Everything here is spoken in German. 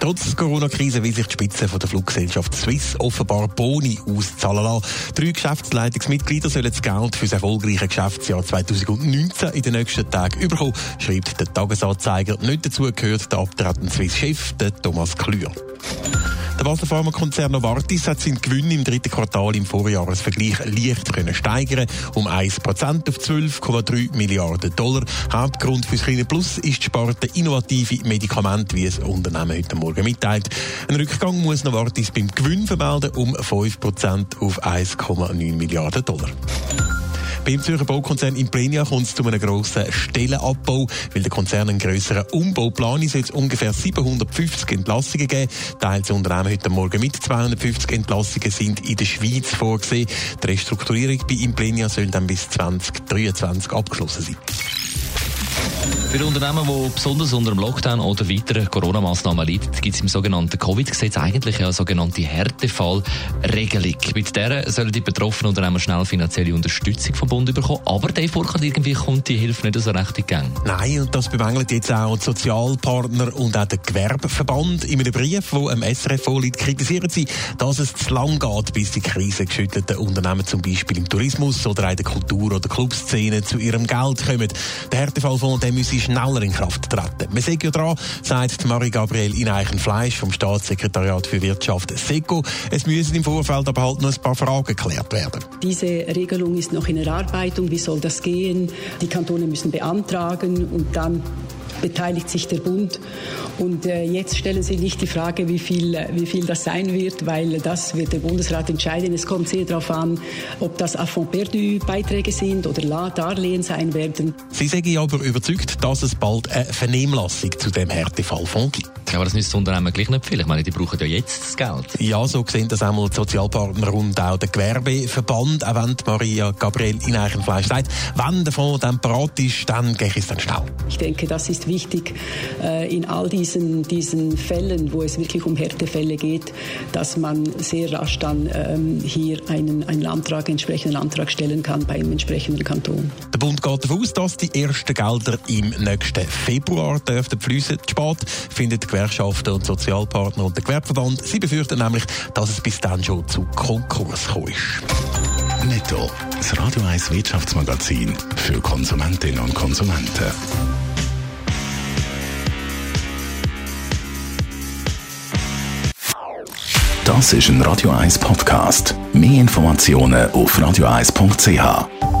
Trotz der Corona-Krise will sich die Spitze von der Fluggesellschaft Swiss offenbar Boni auszahlen lassen. Drei Geschäftsleitungsmitglieder sollen das Geld für das erfolgreiche Geschäftsjahr 2019 in den nächsten Tagen überkommen, schreibt der Tagesanzeiger. Nicht dazu gehört der abtretende Swiss-Chef, Thomas Klür. Der Basler Pharmakonzern Novartis hat seinen Gewinn im dritten Quartal im Vorjahresvergleich leicht können steigern um 1% auf 12,3 Milliarden Dollar. Hauptgrund für das kleine Plus ist die Sparte innovative Medikamente, wie es Unternehmen heute Morgen mitteilt. Ein Rückgang muss Novartis beim Gewinn vermelden um 5% auf 1,9 Milliarden Dollar. Beim Zürcher Baukonzern Implenia kommt es zu einem grossen Stellenabbau. Weil der Konzern einen grösseren Umbau plant, es ungefähr 750 Entlassungen geben. Teils des Unternehmen heute Morgen mit 250 Entlassungen sind in der Schweiz vorgesehen. Die Restrukturierung bei Implenia soll dann bis 2023 abgeschlossen sein. Für Unternehmen, die besonders unter dem Lockdown oder weiteren Corona-Massnahmen leiden, gibt es im sogenannten Covid-Gesetz eigentlich eine sogenannte Härtefallregelung. Mit der sollen die betroffenen Unternehmen schnell finanzielle Unterstützung vom Bund bekommen. Aber der Furcht irgendwie kommt die Hilfe nicht so recht in Gang. Nein, und das bemängelt jetzt auch die Sozialpartner und auch der Gewerbeverband. In einem Brief, wo am SRF vorliegt, kritisieren sie, dass es zu lang geht, bis die krisengeschüttelten Unternehmen zum Beispiel im Tourismus oder in der Kultur- oder Clubszene zu ihrem Geld kommen. Der Härtefallfonds der müsse schneller in Kraft treten. Wir sehen ja dran, sagt Marie-Gabrielle Ineichen-Fleisch vom Staatssekretariat für Wirtschaft SECO. Es müssen im Vorfeld aber halt noch ein paar Fragen geklärt werden. Diese Regelung ist noch in Erarbeitung. Wie soll das gehen? Die Kantone müssen beantragen und dann beteiligt sich der Bund. Und äh, jetzt stellen Sie nicht die Frage, wie viel, wie viel das sein wird, weil das wird der Bundesrat entscheiden. Es kommt sehr darauf an, ob das à fond perdu Beiträge sind oder Darlehen sein werden. Sie sagen aber überzeugt, dass es bald eine Vernehmlassung zu dem Härtefallfonds gibt. Ja, aber das nützt Unternehmen gleich nicht viel. Ich meine, die brauchen ja jetzt das Geld. Ja, so sehen das einmal die Sozialpartner und auch der Gewerbeverband. Auch wenn Maria Gabriel in Eichenfleisch sagt, wenn der Fonds dann parat ist, dann gehe ich es dann schnell. Ich denke, das ist wichtig äh, in all diesen, diesen Fällen, wo es wirklich um Härtefälle geht, dass man sehr rasch dann ähm, hier einen, einen Antrag, entsprechenden Antrag stellen kann bei einem entsprechenden Kanton. Der Bund geht davon aus, dass die ersten Gelder im nächsten Februar dürften fließen. Spät findet die Gewerkschaften und Sozialpartner und der Gewerbeverband. Sie befürchten nämlich, dass es bis dann schon zu Konkurs kommt. Netto, das Radio 1 Wirtschaftsmagazin für Konsumentinnen und Konsumenten. Das ist ein Radio 1 Podcast. Mehr Informationen auf radio1.ch.